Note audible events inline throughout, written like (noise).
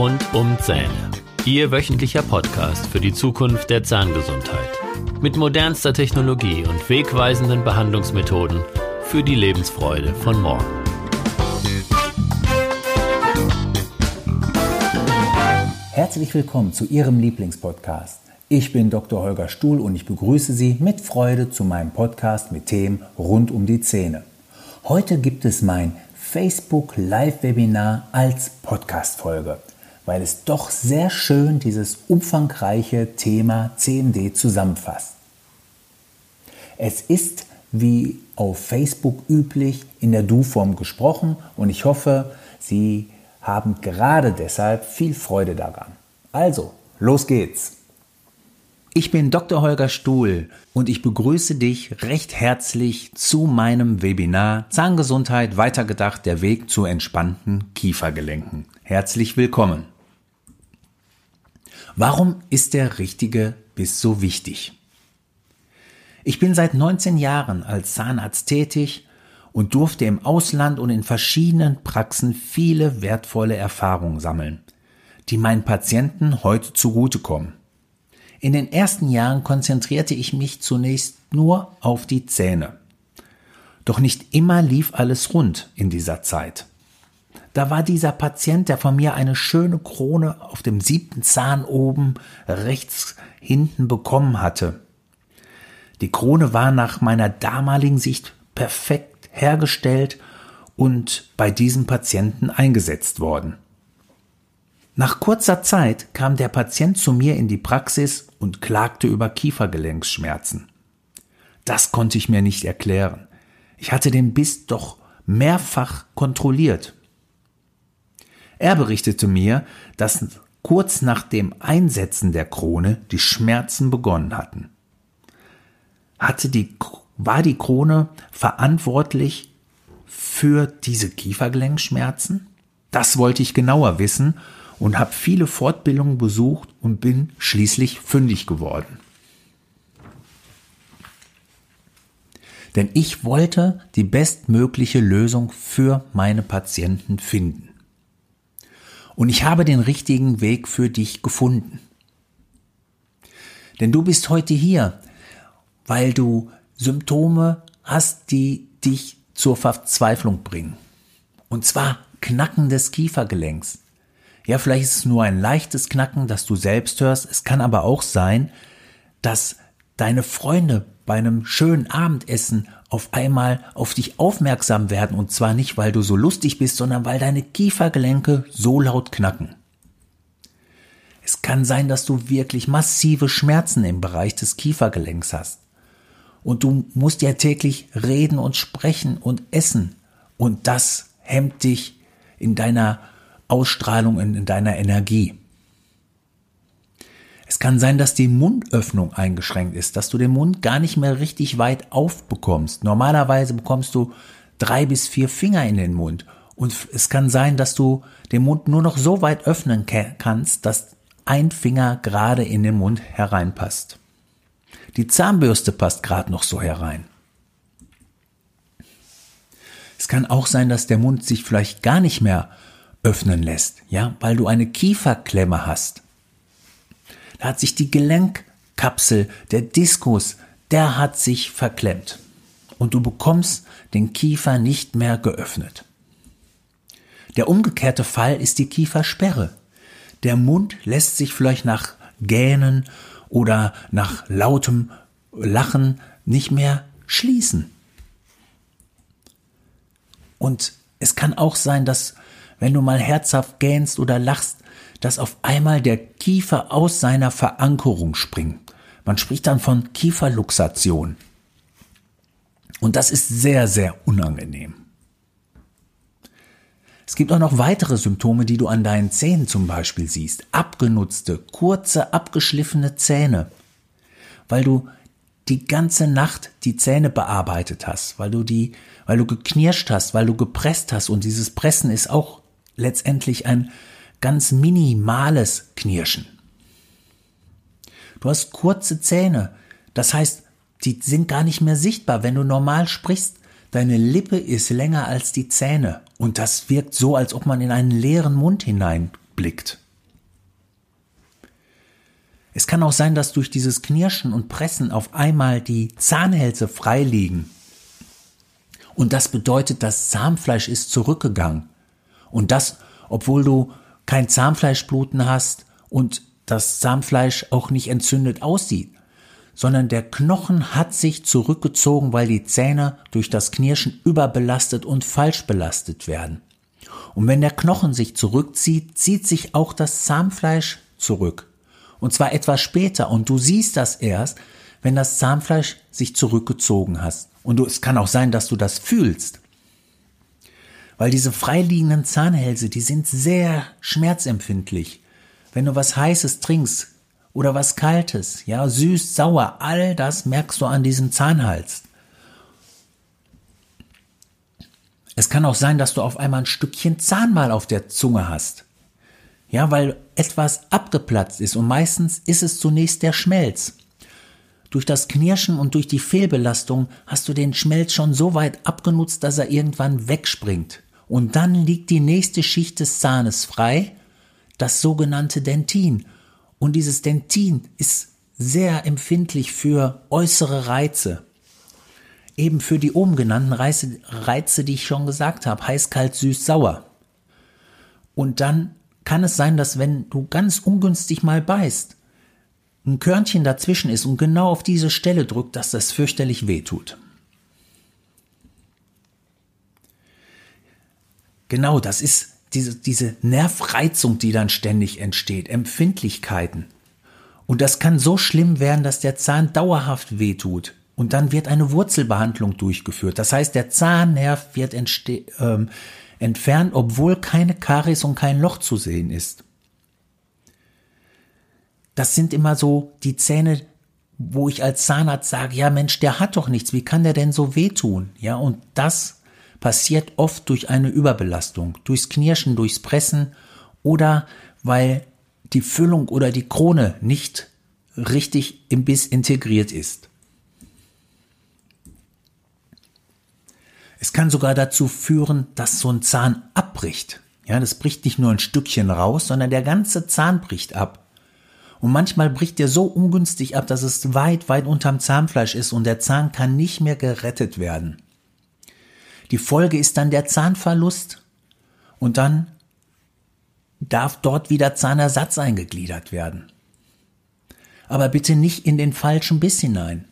Rund um Zähne. Ihr wöchentlicher Podcast für die Zukunft der Zahngesundheit. Mit modernster Technologie und wegweisenden Behandlungsmethoden für die Lebensfreude von morgen. Herzlich willkommen zu Ihrem Lieblingspodcast. Ich bin Dr. Holger Stuhl und ich begrüße Sie mit Freude zu meinem Podcast mit Themen rund um die Zähne. Heute gibt es mein Facebook Live-Webinar als Podcast-Folge, weil es doch sehr schön dieses umfangreiche Thema CMD zusammenfasst. Es ist wie auf Facebook üblich in der Du-Form gesprochen und ich hoffe, Sie haben gerade deshalb viel Freude daran. Also, los geht's! Ich bin Dr. Holger Stuhl und ich begrüße dich recht herzlich zu meinem Webinar Zahngesundheit weitergedacht, der Weg zu entspannten Kiefergelenken. Herzlich willkommen. Warum ist der richtige Biss so wichtig? Ich bin seit 19 Jahren als Zahnarzt tätig und durfte im Ausland und in verschiedenen Praxen viele wertvolle Erfahrungen sammeln, die meinen Patienten heute zugutekommen. In den ersten Jahren konzentrierte ich mich zunächst nur auf die Zähne. Doch nicht immer lief alles rund in dieser Zeit. Da war dieser Patient, der von mir eine schöne Krone auf dem siebten Zahn oben rechts hinten bekommen hatte. Die Krone war nach meiner damaligen Sicht perfekt hergestellt und bei diesem Patienten eingesetzt worden. Nach kurzer Zeit kam der Patient zu mir in die Praxis und klagte über Kiefergelenksschmerzen. Das konnte ich mir nicht erklären. Ich hatte den Biss doch mehrfach kontrolliert. Er berichtete mir, dass kurz nach dem Einsetzen der Krone die Schmerzen begonnen hatten. Hatte die, war die Krone verantwortlich für diese Kiefergelenkschmerzen? Das wollte ich genauer wissen und habe viele Fortbildungen besucht und bin schließlich fündig geworden. Denn ich wollte die bestmögliche Lösung für meine Patienten finden. Und ich habe den richtigen Weg für dich gefunden. Denn du bist heute hier, weil du Symptome hast, die dich zur Verzweiflung bringen. Und zwar Knacken des Kiefergelenks, ja, vielleicht ist es nur ein leichtes Knacken, das du selbst hörst. Es kann aber auch sein, dass deine Freunde bei einem schönen Abendessen auf einmal auf dich aufmerksam werden und zwar nicht, weil du so lustig bist, sondern weil deine Kiefergelenke so laut knacken. Es kann sein, dass du wirklich massive Schmerzen im Bereich des Kiefergelenks hast. Und du musst ja täglich reden und sprechen und essen. Und das hemmt dich in deiner Ausstrahlung in, in deiner Energie. Es kann sein, dass die Mundöffnung eingeschränkt ist, dass du den Mund gar nicht mehr richtig weit aufbekommst. Normalerweise bekommst du drei bis vier Finger in den Mund. Und es kann sein, dass du den Mund nur noch so weit öffnen kannst, dass ein Finger gerade in den Mund hereinpasst. Die Zahnbürste passt gerade noch so herein. Es kann auch sein, dass der Mund sich vielleicht gar nicht mehr öffnen lässt, ja, weil du eine Kieferklemme hast. Da hat sich die Gelenkkapsel, der Diskus, der hat sich verklemmt. Und du bekommst den Kiefer nicht mehr geöffnet. Der umgekehrte Fall ist die Kiefersperre. Der Mund lässt sich vielleicht nach Gähnen oder nach lautem Lachen nicht mehr schließen. Und es kann auch sein, dass wenn du mal herzhaft gähnst oder lachst, dass auf einmal der Kiefer aus seiner Verankerung springt. Man spricht dann von Kieferluxation. Und das ist sehr, sehr unangenehm. Es gibt auch noch weitere Symptome, die du an deinen Zähnen zum Beispiel siehst. Abgenutzte, kurze, abgeschliffene Zähne. Weil du die ganze Nacht die Zähne bearbeitet hast, weil du die, weil du geknirscht hast, weil du gepresst hast und dieses Pressen ist auch letztendlich ein ganz minimales Knirschen. Du hast kurze Zähne, das heißt, die sind gar nicht mehr sichtbar, wenn du normal sprichst. Deine Lippe ist länger als die Zähne und das wirkt so, als ob man in einen leeren Mund hineinblickt. Es kann auch sein, dass durch dieses Knirschen und Pressen auf einmal die Zahnhälse frei liegen. Und das bedeutet, das Zahnfleisch ist zurückgegangen. Und das, obwohl du kein Zahnfleischbluten hast und das Zahnfleisch auch nicht entzündet aussieht, sondern der Knochen hat sich zurückgezogen, weil die Zähne durch das Knirschen überbelastet und falsch belastet werden. Und wenn der Knochen sich zurückzieht, zieht sich auch das Zahnfleisch zurück. Und zwar etwas später. Und du siehst das erst, wenn das Zahnfleisch sich zurückgezogen hast. Und du, es kann auch sein, dass du das fühlst. Weil diese freiliegenden Zahnhälse, die sind sehr schmerzempfindlich. Wenn du was Heißes trinkst oder was Kaltes, ja, süß, sauer, all das merkst du an diesem Zahnhals. Es kann auch sein, dass du auf einmal ein Stückchen Zahnmal auf der Zunge hast. Ja, weil etwas abgeplatzt ist und meistens ist es zunächst der Schmelz. Durch das Knirschen und durch die Fehlbelastung hast du den Schmelz schon so weit abgenutzt, dass er irgendwann wegspringt. Und dann liegt die nächste Schicht des Zahnes frei, das sogenannte Dentin. Und dieses Dentin ist sehr empfindlich für äußere Reize. Eben für die oben genannten Reize, Reize die ich schon gesagt habe, heiß, kalt, süß, sauer. Und dann kann es sein, dass wenn du ganz ungünstig mal beißt, ein Körnchen dazwischen ist und genau auf diese Stelle drückt, dass das fürchterlich wehtut. Genau, das ist diese, diese Nervreizung, die dann ständig entsteht, Empfindlichkeiten. Und das kann so schlimm werden, dass der Zahn dauerhaft wehtut. Und dann wird eine Wurzelbehandlung durchgeführt. Das heißt, der Zahnnerv wird ähm, entfernt, obwohl keine Karies und kein Loch zu sehen ist. Das sind immer so die Zähne, wo ich als Zahnarzt sage, ja Mensch, der hat doch nichts, wie kann der denn so wehtun? Ja, und das passiert oft durch eine Überbelastung, durchs Knirschen, durchs Pressen oder weil die Füllung oder die Krone nicht richtig im Biss integriert ist. Es kann sogar dazu führen, dass so ein Zahn abbricht. Ja, das bricht nicht nur ein Stückchen raus, sondern der ganze Zahn bricht ab. Und manchmal bricht der so ungünstig ab, dass es weit, weit unterm Zahnfleisch ist und der Zahn kann nicht mehr gerettet werden. Die Folge ist dann der Zahnverlust und dann darf dort wieder Zahnersatz eingegliedert werden. Aber bitte nicht in den falschen Biss hinein.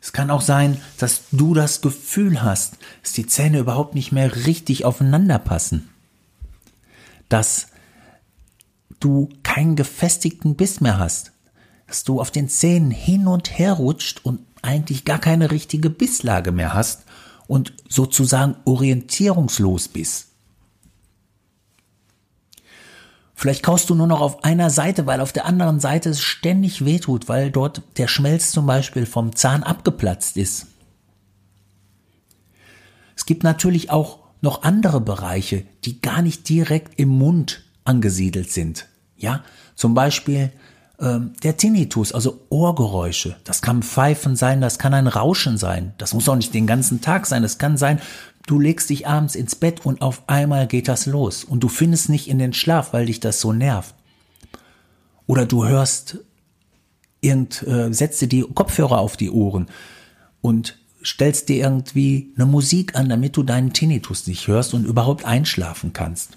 Es kann auch sein, dass du das Gefühl hast, dass die Zähne überhaupt nicht mehr richtig aufeinander passen. Dass du keinen gefestigten Biss mehr hast. Dass du auf den Zähnen hin und her rutscht und eigentlich gar keine richtige Bisslage mehr hast und sozusagen orientierungslos bist. Vielleicht kaust du nur noch auf einer Seite, weil auf der anderen Seite es ständig wehtut, weil dort der Schmelz zum Beispiel vom Zahn abgeplatzt ist. Es gibt natürlich auch noch andere Bereiche, die gar nicht direkt im Mund angesiedelt sind. Ja, zum Beispiel der Tinnitus, also Ohrgeräusche. Das kann Pfeifen sein, das kann ein Rauschen sein. Das muss auch nicht den ganzen Tag sein. Es kann sein, Du legst dich abends ins Bett und auf einmal geht das los und du findest nicht in den Schlaf, weil dich das so nervt. Oder du hörst irgend, äh, setzt dir die Kopfhörer auf die Ohren und stellst dir irgendwie eine Musik an, damit du deinen Tinnitus nicht hörst und überhaupt einschlafen kannst.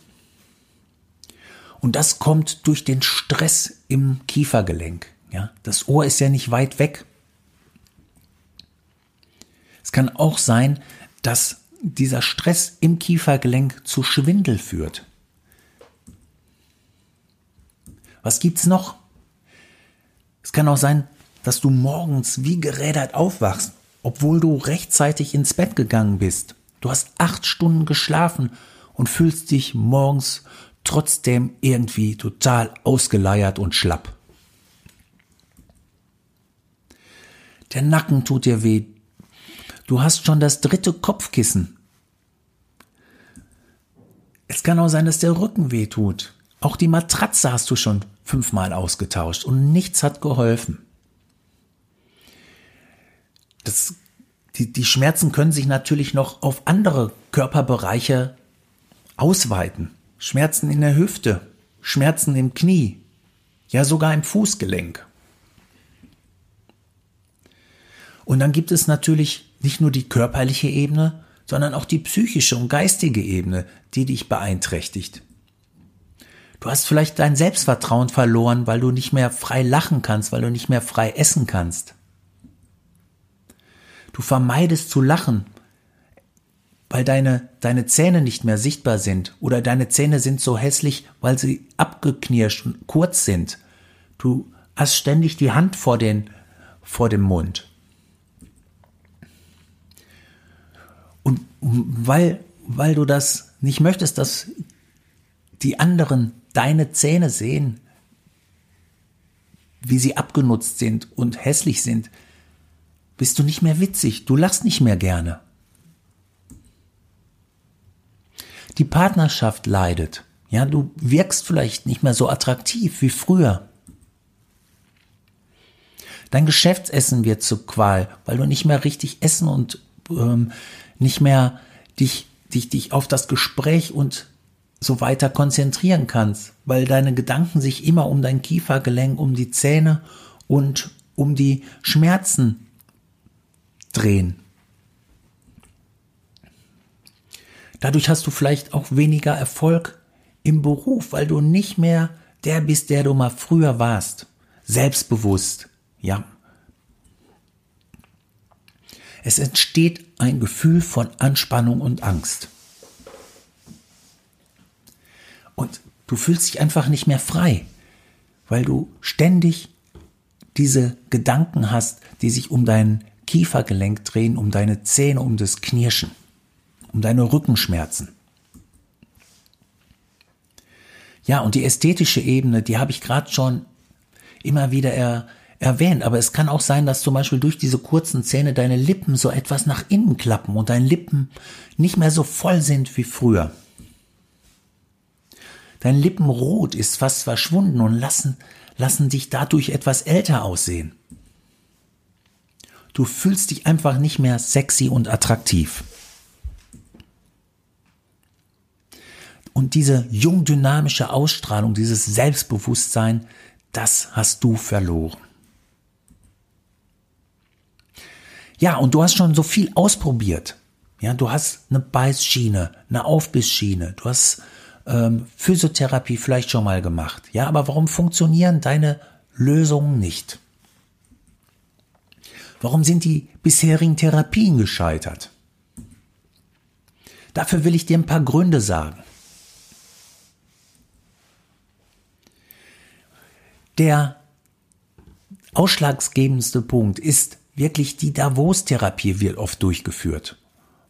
Und das kommt durch den Stress im Kiefergelenk. Ja, das Ohr ist ja nicht weit weg. Es kann auch sein, dass dieser Stress im Kiefergelenk zu Schwindel führt. Was gibt's noch? Es kann auch sein, dass du morgens wie gerädert aufwachst, obwohl du rechtzeitig ins Bett gegangen bist. Du hast acht Stunden geschlafen und fühlst dich morgens trotzdem irgendwie total ausgeleiert und schlapp. Der Nacken tut dir weh, Du hast schon das dritte Kopfkissen. Es kann auch sein, dass der Rücken weh tut. Auch die Matratze hast du schon fünfmal ausgetauscht und nichts hat geholfen. Das, die, die Schmerzen können sich natürlich noch auf andere Körperbereiche ausweiten. Schmerzen in der Hüfte, Schmerzen im Knie, ja sogar im Fußgelenk. Und dann gibt es natürlich nicht nur die körperliche Ebene, sondern auch die psychische und geistige Ebene, die dich beeinträchtigt. Du hast vielleicht dein Selbstvertrauen verloren, weil du nicht mehr frei lachen kannst, weil du nicht mehr frei essen kannst. Du vermeidest zu lachen, weil deine, deine Zähne nicht mehr sichtbar sind oder deine Zähne sind so hässlich, weil sie abgeknirscht und kurz sind. Du hast ständig die Hand vor, den, vor dem Mund. Und weil, weil du das nicht möchtest, dass die anderen deine Zähne sehen, wie sie abgenutzt sind und hässlich sind, bist du nicht mehr witzig, du lachst nicht mehr gerne. Die Partnerschaft leidet. Ja, du wirkst vielleicht nicht mehr so attraktiv wie früher. Dein Geschäftsessen wird zur Qual, weil du nicht mehr richtig essen und ähm, nicht mehr dich, dich, dich auf das Gespräch und so weiter konzentrieren kannst, weil deine Gedanken sich immer um dein Kiefergelenk, um die Zähne und um die Schmerzen drehen. Dadurch hast du vielleicht auch weniger Erfolg im Beruf, weil du nicht mehr der bist, der du mal früher warst. Selbstbewusst, ja. Es entsteht ein Gefühl von Anspannung und Angst. Und du fühlst dich einfach nicht mehr frei, weil du ständig diese Gedanken hast, die sich um dein Kiefergelenk drehen, um deine Zähne, um das Knirschen um deine Rückenschmerzen. Ja, und die ästhetische Ebene, die habe ich gerade schon immer wieder er, erwähnt, aber es kann auch sein, dass zum Beispiel durch diese kurzen Zähne deine Lippen so etwas nach innen klappen und deine Lippen nicht mehr so voll sind wie früher. Dein Lippenrot ist fast verschwunden und lassen, lassen dich dadurch etwas älter aussehen. Du fühlst dich einfach nicht mehr sexy und attraktiv. Und diese jung dynamische Ausstrahlung, dieses Selbstbewusstsein, das hast du verloren. Ja, und du hast schon so viel ausprobiert. Ja, du hast eine Beißschiene, eine Aufbissschiene, du hast ähm, Physiotherapie vielleicht schon mal gemacht. Ja, aber warum funktionieren deine Lösungen nicht? Warum sind die bisherigen Therapien gescheitert? Dafür will ich dir ein paar Gründe sagen. Der ausschlaggebendste Punkt ist wirklich die Davos-Therapie wird oft durchgeführt.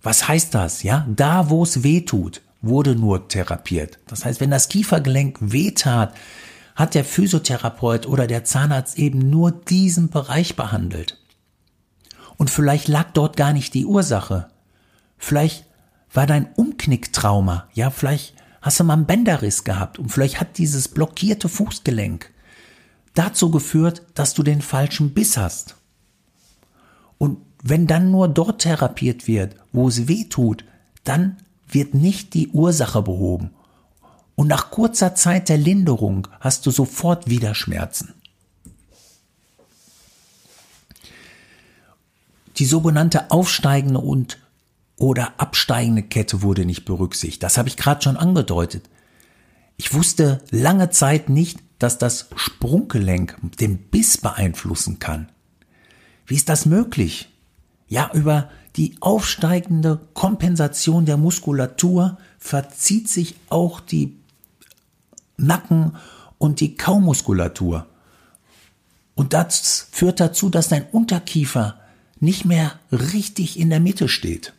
Was heißt das? Ja, da wo es weh tut, wurde nur therapiert. Das heißt, wenn das Kiefergelenk wehtat, hat der Physiotherapeut oder der Zahnarzt eben nur diesen Bereich behandelt. Und vielleicht lag dort gar nicht die Ursache. Vielleicht war dein Umknicktrauma, ja, vielleicht hast du mal einen Bänderriss gehabt und vielleicht hat dieses blockierte Fußgelenk dazu geführt, dass du den falschen Biss hast. Und wenn dann nur dort therapiert wird, wo es weh tut, dann wird nicht die Ursache behoben. Und nach kurzer Zeit der Linderung hast du sofort wieder Schmerzen. Die sogenannte aufsteigende und oder absteigende Kette wurde nicht berücksichtigt. Das habe ich gerade schon angedeutet. Ich wusste lange Zeit nicht, dass das Sprunggelenk den Biss beeinflussen kann. Wie ist das möglich? Ja, über die aufsteigende Kompensation der Muskulatur verzieht sich auch die Nacken und die Kaumuskulatur. Und das führt dazu, dass dein Unterkiefer nicht mehr richtig in der Mitte steht.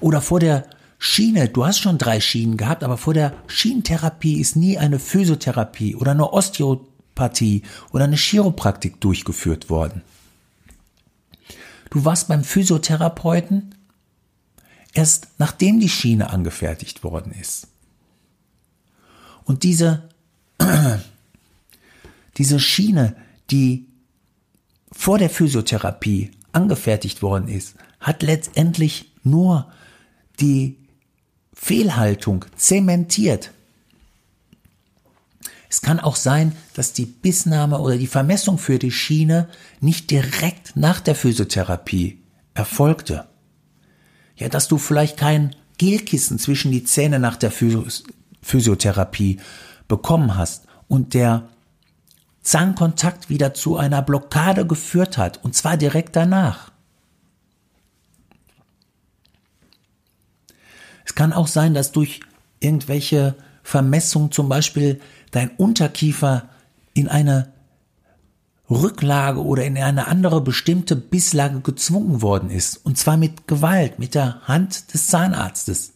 Oder vor der Schiene, du hast schon drei Schienen gehabt, aber vor der Schienentherapie ist nie eine Physiotherapie oder eine Osteopathie oder eine Chiropraktik durchgeführt worden. Du warst beim Physiotherapeuten erst nachdem die Schiene angefertigt worden ist. Und diese, (clears throat) diese Schiene, die vor der Physiotherapie angefertigt worden ist, hat letztendlich nur die Fehlhaltung zementiert. Es kann auch sein, dass die Bissnahme oder die Vermessung für die Schiene nicht direkt nach der Physiotherapie erfolgte. Ja, dass du vielleicht kein Gelkissen zwischen die Zähne nach der Physiotherapie bekommen hast und der Zahnkontakt wieder zu einer Blockade geführt hat, und zwar direkt danach. Es kann auch sein, dass durch irgendwelche Vermessungen zum Beispiel dein Unterkiefer in eine Rücklage oder in eine andere bestimmte Bisslage gezwungen worden ist. Und zwar mit Gewalt, mit der Hand des Zahnarztes.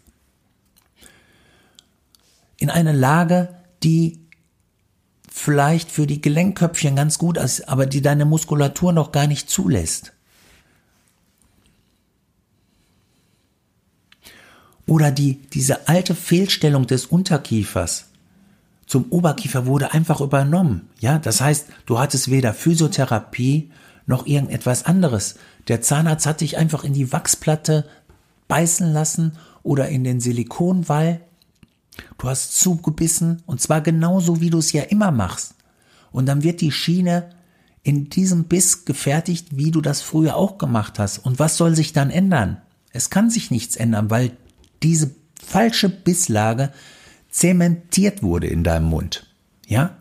In eine Lage, die vielleicht für die Gelenkköpfchen ganz gut ist, aber die deine Muskulatur noch gar nicht zulässt. Oder die, diese alte Fehlstellung des Unterkiefers zum Oberkiefer wurde einfach übernommen. Ja, das heißt, du hattest weder Physiotherapie noch irgendetwas anderes. Der Zahnarzt hat dich einfach in die Wachsplatte beißen lassen oder in den Silikonwall. Du hast zugebissen und zwar genauso, wie du es ja immer machst. Und dann wird die Schiene in diesem Biss gefertigt, wie du das früher auch gemacht hast. Und was soll sich dann ändern? Es kann sich nichts ändern, weil diese falsche Bisslage zementiert wurde in deinem Mund. Ja?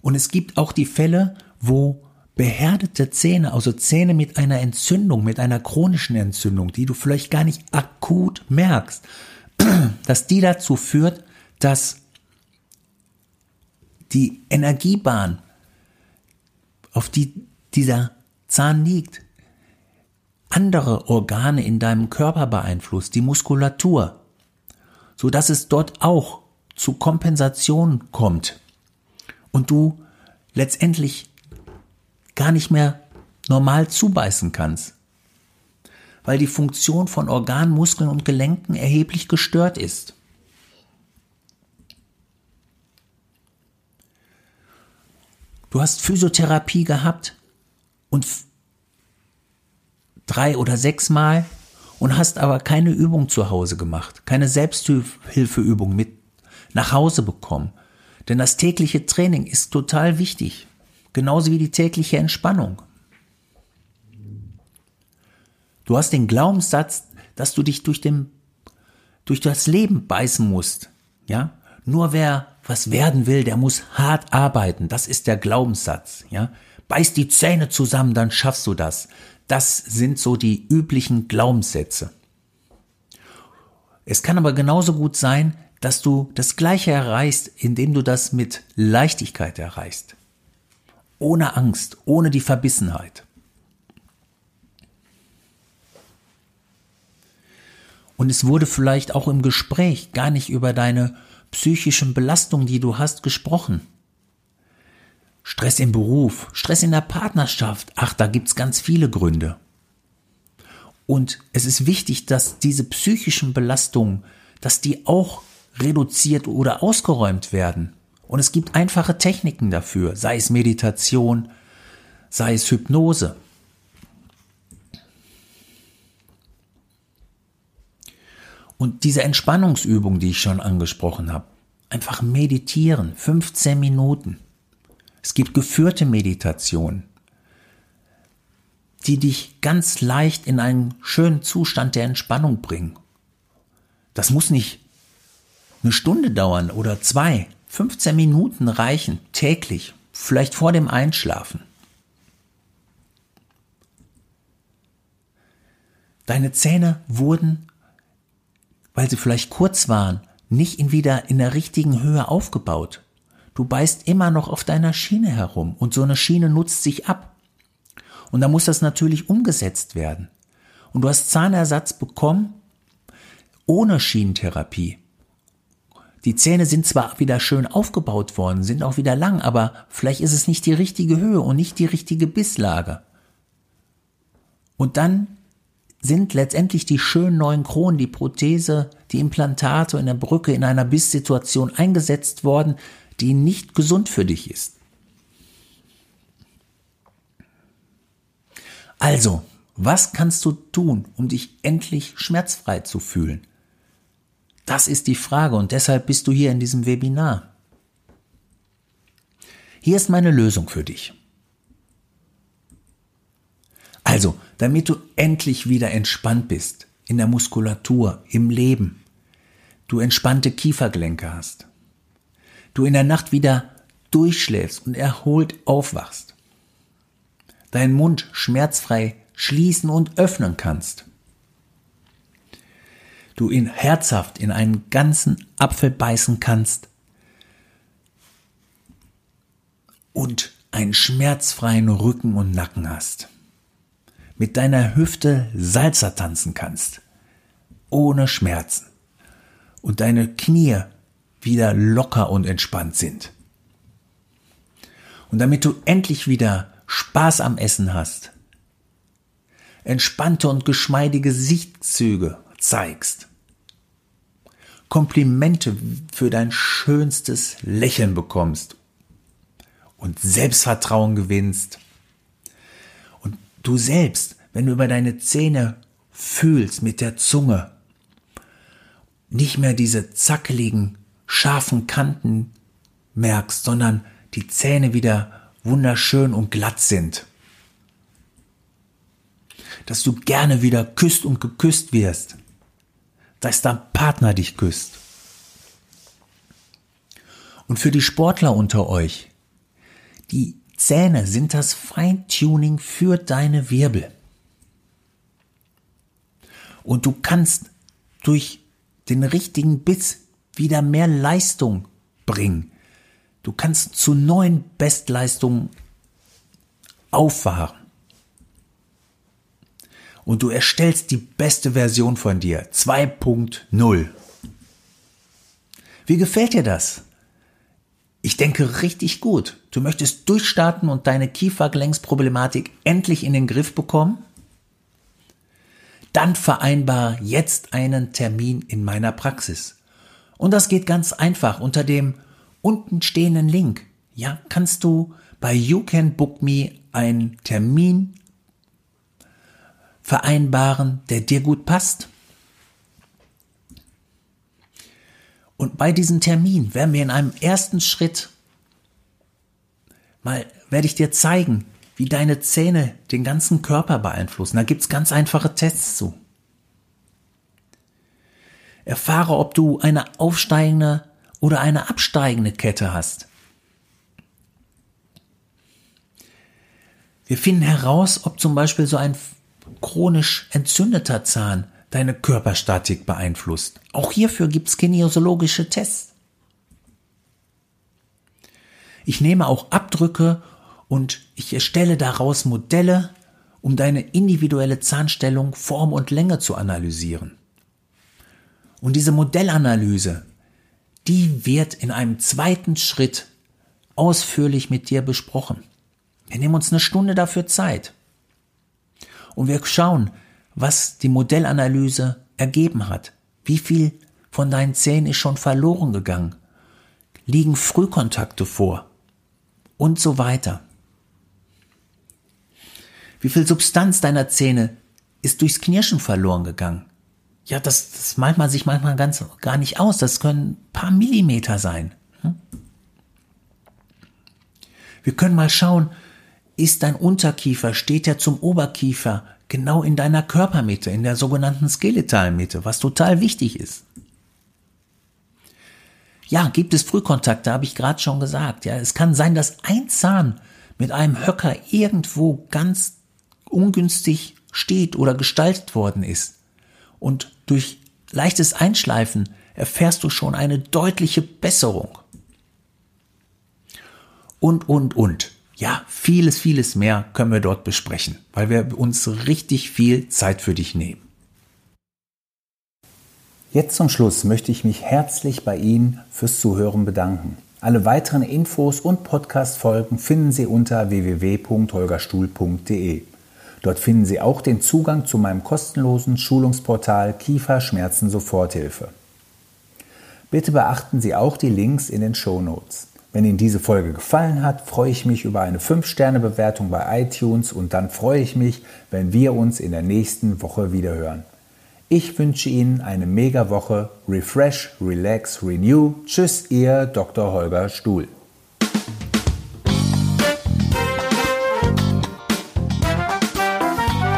Und es gibt auch die Fälle, wo behärtete Zähne, also Zähne mit einer Entzündung, mit einer chronischen Entzündung, die du vielleicht gar nicht akut merkst, (clears throat) dass die dazu führt, dass die Energiebahn, auf die dieser Zahn liegt, andere Organe in deinem Körper beeinflusst, die Muskulatur, so dass es dort auch zu Kompensation kommt und du letztendlich gar nicht mehr normal zubeißen kannst, weil die Funktion von Organen, Muskeln und Gelenken erheblich gestört ist. Du hast Physiotherapie gehabt und drei oder sechs Mal und hast aber keine Übung zu Hause gemacht, keine Selbsthilfeübung mit nach Hause bekommen. Denn das tägliche Training ist total wichtig, genauso wie die tägliche Entspannung. Du hast den Glaubenssatz, dass du dich durch, den, durch das Leben beißen musst. Ja? Nur wer was werden will, der muss hart arbeiten. Das ist der Glaubenssatz. Ja? Beiß die Zähne zusammen, dann schaffst du das. Das sind so die üblichen Glaubenssätze. Es kann aber genauso gut sein, dass du das Gleiche erreichst, indem du das mit Leichtigkeit erreichst. Ohne Angst, ohne die Verbissenheit. Und es wurde vielleicht auch im Gespräch gar nicht über deine psychischen Belastungen, die du hast, gesprochen. Stress im Beruf, Stress in der Partnerschaft, ach, da gibt's ganz viele Gründe. Und es ist wichtig, dass diese psychischen Belastungen, dass die auch reduziert oder ausgeräumt werden. Und es gibt einfache Techniken dafür, sei es Meditation, sei es Hypnose. Und diese Entspannungsübung, die ich schon angesprochen habe, einfach meditieren, 15 Minuten. Es gibt geführte Meditation, die dich ganz leicht in einen schönen Zustand der Entspannung bringen. Das muss nicht eine Stunde dauern oder zwei. 15 Minuten reichen täglich, vielleicht vor dem Einschlafen. Deine Zähne wurden, weil sie vielleicht kurz waren, nicht in wieder in der richtigen Höhe aufgebaut. Du beißt immer noch auf deiner Schiene herum und so eine Schiene nutzt sich ab. Und da muss das natürlich umgesetzt werden. Und du hast Zahnersatz bekommen ohne Schienentherapie. Die Zähne sind zwar wieder schön aufgebaut worden, sind auch wieder lang, aber vielleicht ist es nicht die richtige Höhe und nicht die richtige Bisslage. Und dann sind letztendlich die schönen neuen Kronen, die Prothese, die Implantate in der Brücke in einer Bisssituation eingesetzt worden, die nicht gesund für dich ist. Also, was kannst du tun, um dich endlich schmerzfrei zu fühlen? Das ist die Frage und deshalb bist du hier in diesem Webinar. Hier ist meine Lösung für dich. Also, damit du endlich wieder entspannt bist, in der Muskulatur, im Leben, du entspannte Kiefergelenke hast, du in der Nacht wieder durchschläfst und erholt aufwachst, deinen Mund schmerzfrei schließen und öffnen kannst, du in herzhaft in einen ganzen Apfel beißen kannst und einen schmerzfreien Rücken und Nacken hast mit deiner Hüfte Salzer tanzen kannst, ohne Schmerzen, und deine Knie wieder locker und entspannt sind. Und damit du endlich wieder Spaß am Essen hast, entspannte und geschmeidige Gesichtszüge zeigst, Komplimente für dein schönstes Lächeln bekommst und Selbstvertrauen gewinnst Du selbst, wenn du über deine Zähne fühlst mit der Zunge, nicht mehr diese zackeligen, scharfen Kanten merkst, sondern die Zähne wieder wunderschön und glatt sind. Dass du gerne wieder küsst und geküsst wirst. Dass dein Partner dich küsst. Und für die Sportler unter euch, die Zähne sind das Feintuning für deine Wirbel. Und du kannst durch den richtigen Biss wieder mehr Leistung bringen. Du kannst zu neuen Bestleistungen auffahren. Und du erstellst die beste Version von dir. 2.0. Wie gefällt dir das? Ich denke richtig gut. Du möchtest durchstarten und deine Kiefergelenksproblematik endlich in den Griff bekommen? Dann vereinbar jetzt einen Termin in meiner Praxis. Und das geht ganz einfach unter dem unten stehenden Link. Ja, kannst du bei You Can Book Me einen Termin vereinbaren, der dir gut passt? Und bei diesem Termin werden wir in einem ersten Schritt mal, werde ich dir zeigen, wie deine Zähne den ganzen Körper beeinflussen. Da gibt's ganz einfache Tests zu. Erfahre, ob du eine aufsteigende oder eine absteigende Kette hast. Wir finden heraus, ob zum Beispiel so ein chronisch entzündeter Zahn deine Körperstatik beeinflusst. Auch hierfür gibt es kinesiologische Tests. Ich nehme auch Abdrücke und ich erstelle daraus Modelle, um deine individuelle Zahnstellung, Form und Länge zu analysieren. Und diese Modellanalyse, die wird in einem zweiten Schritt ausführlich mit dir besprochen. Wir nehmen uns eine Stunde dafür Zeit. Und wir schauen, was die Modellanalyse ergeben hat. Wie viel von deinen Zähnen ist schon verloren gegangen? Liegen Frühkontakte vor? Und so weiter. Wie viel Substanz deiner Zähne ist durchs Knirschen verloren gegangen? Ja, das, das malt man sich manchmal ganz gar nicht aus. Das können ein paar Millimeter sein. Hm? Wir können mal schauen, ist dein Unterkiefer, steht er zum Oberkiefer genau in deiner Körpermitte, in der sogenannten Skeletalmitte, was total wichtig ist. Ja, gibt es Frühkontakte, habe ich gerade schon gesagt. Ja, es kann sein, dass ein Zahn mit einem Höcker irgendwo ganz ungünstig steht oder gestaltet worden ist. Und durch leichtes Einschleifen erfährst du schon eine deutliche Besserung. Und, und, und. Ja, vieles, vieles mehr können wir dort besprechen, weil wir uns richtig viel Zeit für dich nehmen. Jetzt zum Schluss möchte ich mich herzlich bei Ihnen fürs Zuhören bedanken. Alle weiteren Infos und Podcast-Folgen finden Sie unter www.holgerstuhl.de. Dort finden Sie auch den Zugang zu meinem kostenlosen Schulungsportal Kieferschmerzen Soforthilfe. Bitte beachten Sie auch die Links in den Show Notes. Wenn Ihnen diese Folge gefallen hat, freue ich mich über eine 5-Sterne-Bewertung bei iTunes und dann freue ich mich, wenn wir uns in der nächsten Woche wiederhören. Ich wünsche Ihnen eine mega Woche. Refresh, relax, renew. Tschüss, Ihr Dr. Holger Stuhl.